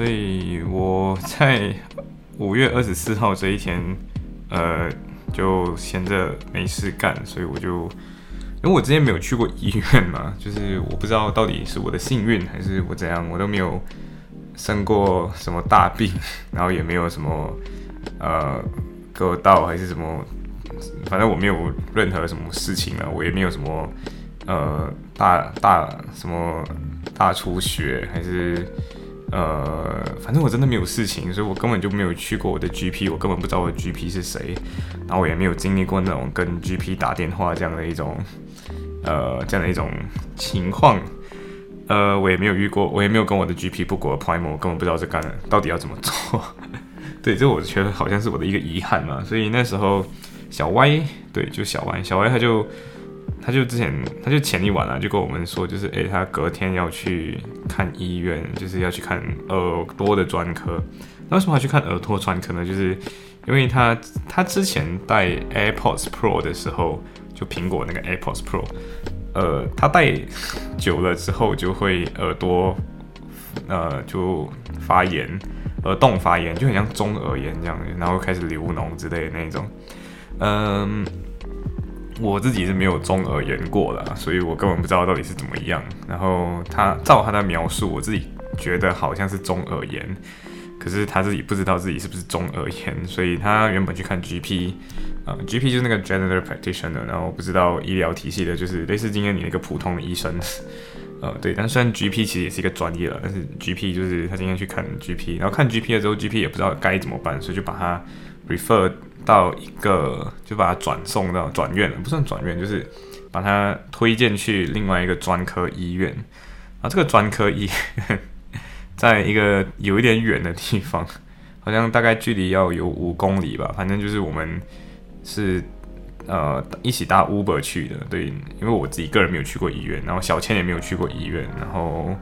所以我在五月二十四号这一天，呃，就闲着没事干，所以我就，因为我之前没有去过医院嘛，就是我不知道到底是我的幸运还是我怎样，我都没有生过什么大病，然后也没有什么呃割到还是什么，反正我没有任何什么事情啊，我也没有什么呃大大什么大出血还是。呃，反正我真的没有事情，所以我根本就没有去过我的 GP，我根本不知道我的 GP 是谁，然后我也没有经历过那种跟 GP 打电话这样的一种，呃，这样的一种情况，呃，我也没有遇过，我也没有跟我的 GP 不过 appointment，我根本不知道这干到底要怎么做，对，这我觉得好像是我的一个遗憾嘛，所以那时候小 Y，对，就小 Y，小 Y 他就。他就之前，他就前一晚啊，就跟我们说，就是诶，他隔天要去看医院，就是要去看耳朵的专科。那为什么要去看耳朵专科呢？就是因为他他之前戴 AirPods Pro 的时候，就苹果那个 AirPods Pro，呃，他戴久了之后就会耳朵呃就发炎，耳洞发炎，就很像中耳炎这样，然后开始流脓之类的那种，嗯。我自己是没有中耳炎过的，所以我根本不知道到底是怎么样。然后他照他的描述，我自己觉得好像是中耳炎，可是他自己不知道自己是不是中耳炎，所以他原本去看 GP，啊，GP 就是那个 General Practitioner，然后不知道医疗体系的，就是类似今天你那个普通的医生，呃，对。但虽然 GP 其实也是一个专业了，但是 GP 就是他今天去看 GP，然后看 GP 了之后，GP 也不知道该怎么办，所以就把他 refer。到一个就把它转送到转院了，不算转院，就是把它推荐去另外一个专科医院。啊，这个专科医院 在一个有一点远的地方，好像大概距离要有五公里吧。反正就是我们是呃一起搭 Uber 去的，对，因为我自己个人没有去过医院，然后小千也没有去过医院，然后。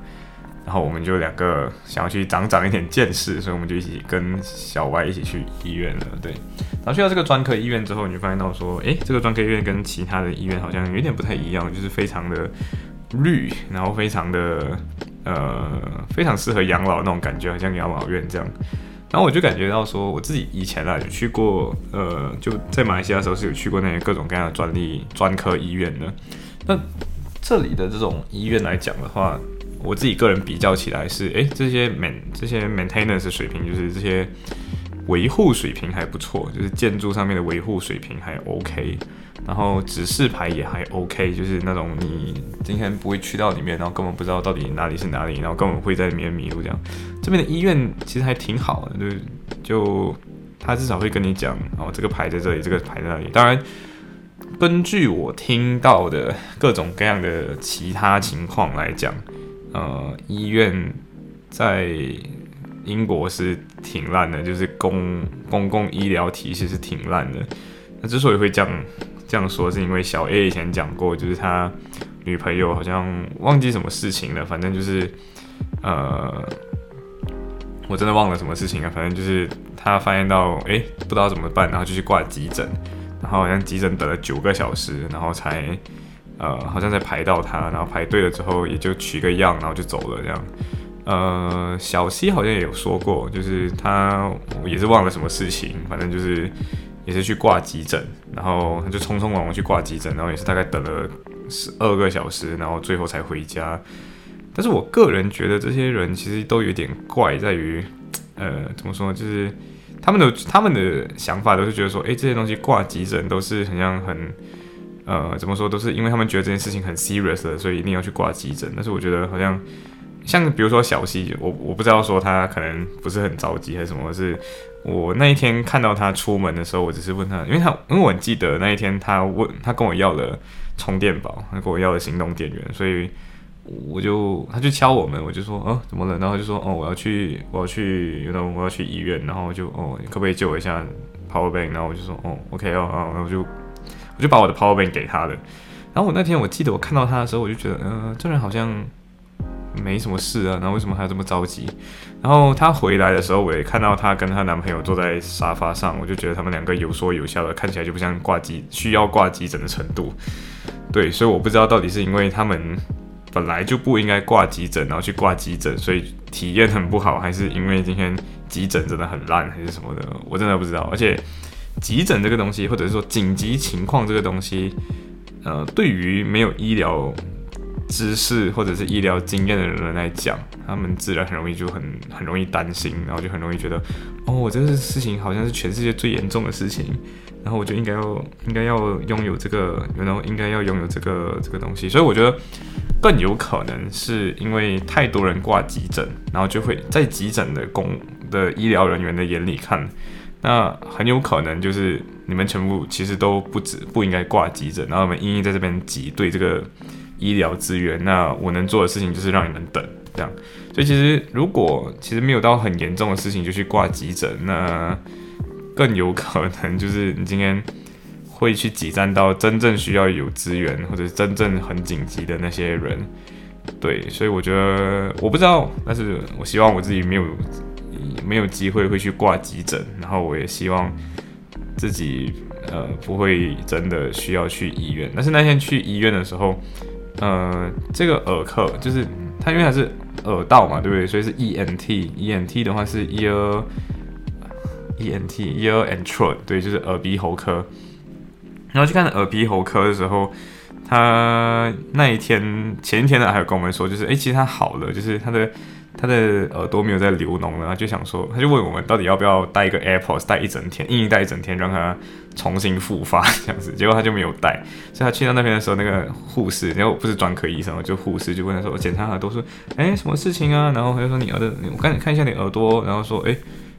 然后我们就两个想要去长长一点见识，所以我们就一起跟小 Y 一起去医院了。对，然后去到这个专科医院之后，你就发现到说，诶，这个专科医院跟其他的医院好像有点不太一样，就是非常的绿，然后非常的呃，非常适合养老那种感觉，好像养老院这样。然后我就感觉到说，我自己以前啊有去过，呃，就在马来西亚的时候是有去过那些各种各样的专利专科医院的。那这里的这种医院来讲的话，我自己个人比较起来是，诶，这些 man 这些 maintenance 水平，就是这些维护水平还不错，就是建筑上面的维护水平还 OK，然后指示牌也还 OK，就是那种你今天不会去到里面，然后根本不知道到底哪里是哪里，然后根本会在里面迷路这样。这边的医院其实还挺好的，就是就他至少会跟你讲，哦，这个牌在这里，这个牌在那里。当然，根据我听到的各种各样的其他情况来讲。呃，医院在英国是挺烂的，就是公公共医疗体系是挺烂的。那之所以会这样这样说，是因为小 A 以前讲过，就是他女朋友好像忘记什么事情了，反正就是呃，我真的忘了什么事情啊，反正就是他发现到哎不知道怎么办，然后就去挂急诊，然后好像急诊等了九个小时，然后才。呃，好像在排到他，然后排队了之后也就取个样，然后就走了这样。呃，小 C 好像也有说过，就是他也是忘了什么事情，反正就是也是去挂急诊，然后他就匆匆忙忙去挂急诊，然后也是大概等了十二个小时，然后最后才回家。但是我个人觉得这些人其实都有点怪，在于，呃，怎么说，就是他们的他们的想法都是觉得说，哎，这些东西挂急诊都是很像很。呃，怎么说都是因为他们觉得这件事情很 serious 的，所以一定要去挂急诊。但是我觉得好像像比如说小西，我我不知道说他可能不是很着急还是什么。是我那一天看到他出门的时候，我只是问他，因为他因为我记得那一天他问他跟我要了充电宝，他跟我要了行动电源，所以我就他就敲我们，我就说哦怎么了？然后就说哦我要去我要去，然后我要去医院，然后就哦可不可以救我一下 power bank？然后我就说哦 OK 哦，然后就我就把我的 power bank 给他的。然后我那天我记得我看到他的时候，我就觉得嗯这人好像没什么事啊，然后为什么还要这么着急？然后她回来的时候，我也看到她跟她男朋友坐在沙发上，我就觉得他们两个有说有笑的，看起来就不像挂急需要挂急诊的程度。对，所以我不知道到底是因为他们本来就不应该挂急诊，然后去挂急诊，所以体验很不好，还是因为今天急诊真的很烂，还是什么的，我真的不知道。而且急诊这个东西，或者是说紧急情况这个东西，呃，对于没有医疗知识或者是医疗经验的人来讲，他们自然很容易就很很容易担心，然后就很容易觉得，哦，我这个事情好像是全世界最严重的事情。然后我就应该要应该要拥有这个，然后应该要拥有这个这个东西，所以我觉得更有可能是因为太多人挂急诊，然后就会在急诊的工的医疗人员的眼里看，那很有可能就是你们全部其实都不止不应该挂急诊，然后我们硬硬在这边挤兑这个医疗资源，那我能做的事情就是让你们等这样，所以其实如果其实没有到很严重的事情就去挂急诊，那。更有可能就是你今天会去挤占到真正需要有资源或者真正很紧急的那些人，对，所以我觉得我不知道，但是我希望我自己没有没有机会会去挂急诊，然后我也希望自己呃不会真的需要去医院。但是那天去医院的时候，呃，这个耳科就是它因为它是耳道嘛，对不对？所以是 E N T，E N T 的话是 ear。E N T ear and throat，对，就是耳鼻喉科。然后去看耳鼻喉科的时候，他那一天前一天呢，还有跟我们说，就是哎，其实他好了，就是他的他的耳朵没有在流脓了。他就想说，他就问我们到底要不要带一个 AirPods 带一整天，硬带一整天，让他重新复发这样子。结果他就没有带，所以他去到那边的时候，那个护士，然后不是专科医生，就护士就问他说，我检查耳朵说，哎，什么事情啊？然后他就说你耳朵，我赶紧看一下你耳朵，然后说，哎。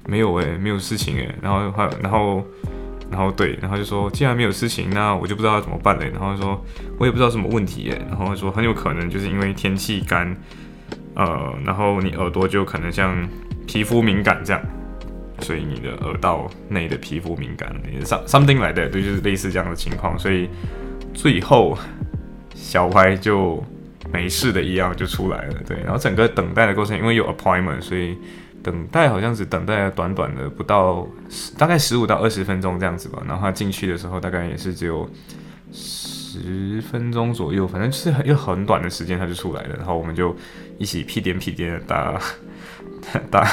没有诶，没有事情诶。然后还然后然后对，然后就说既然没有事情，那我就不知道要怎么办嘞。然后说我也不知道什么问题诶。然后说很有可能就是因为天气干，呃，然后你耳朵就可能像皮肤敏感这样，所以你的耳道内的皮肤敏感，some something 来的，对，就是类似这样的情况。所以最后小歪就没事的一样就出来了，对。然后整个等待的过程，因为有 appointment，所以。等待好像只等待了短短的不到大概十五到二十分钟这样子吧，然后他进去的时候大概也是只有十分钟左右，反正就是很又很短的时间他就出来了，然后我们就一起屁颠屁颠的搭 搭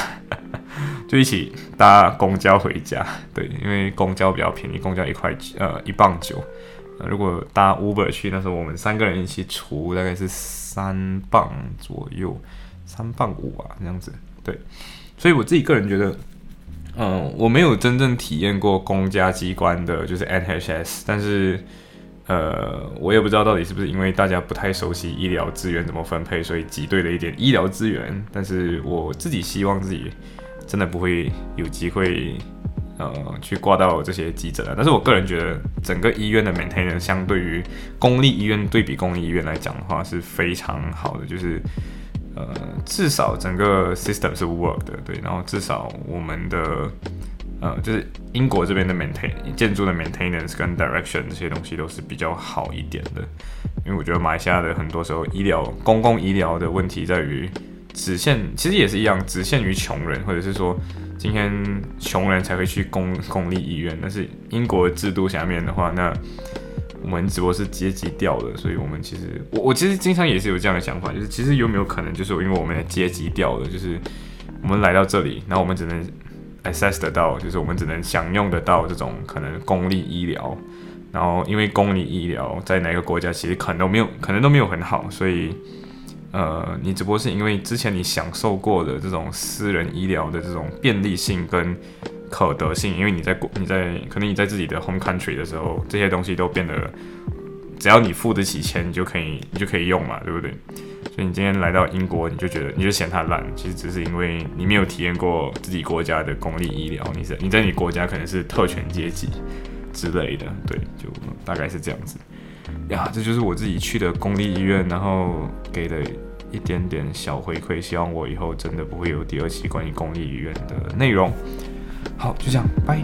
就一起搭公交回家，对，因为公交比较便宜，公交一块呃一磅九，如果搭 Uber 去，那时候我们三个人一起出大概是三磅左右，三磅五啊这样子，对。所以我自己个人觉得，嗯，我没有真正体验过公家机关的，就是 NHS，但是，呃，我也不知道到底是不是因为大家不太熟悉医疗资源怎么分配，所以挤兑了一点医疗资源。但是我自己希望自己真的不会有机会，呃，去挂到这些急诊了。但是我个人觉得，整个医院的 maintenance 相对于公立医院对比公立医院来讲的话是非常好的，就是。呃，至少整个 system 是 work 的，对，然后至少我们的呃，就是英国这边的 maintain 建筑的 maintenance 跟 direction 这些东西都是比较好一点的，因为我觉得马来西亚的很多时候医疗公共医疗的问题在于只限，其实也是一样，只限于穷人，或者是说今天穷人才会去公公立医院，但是英国制度下面的话，那我们只不过是阶级掉了，所以我们其实我我其实经常也是有这样的想法，就是其实有没有可能就是因为我们的阶级掉了，就是我们来到这里，然后我们只能 access 得到，就是我们只能享用得到这种可能公立医疗，然后因为公立医疗在哪个国家其实可能都没有，可能都没有很好，所以呃，你只不过是因为之前你享受过的这种私人医疗的这种便利性跟。可得性，因为你在国，你在可能你在自己的 home country 的时候，这些东西都变得，只要你付得起钱，你就可以，你就可以用嘛，对不对？所以你今天来到英国，你就觉得你就嫌它烂，其实只是因为你没有体验过自己国家的公立医疗，你在你在你国家可能是特权阶级之类的，对，就大概是这样子。呀，这就是我自己去的公立医院，然后给的一点点小回馈，希望我以后真的不会有第二期关于公立医院的内容。好，就这样，拜。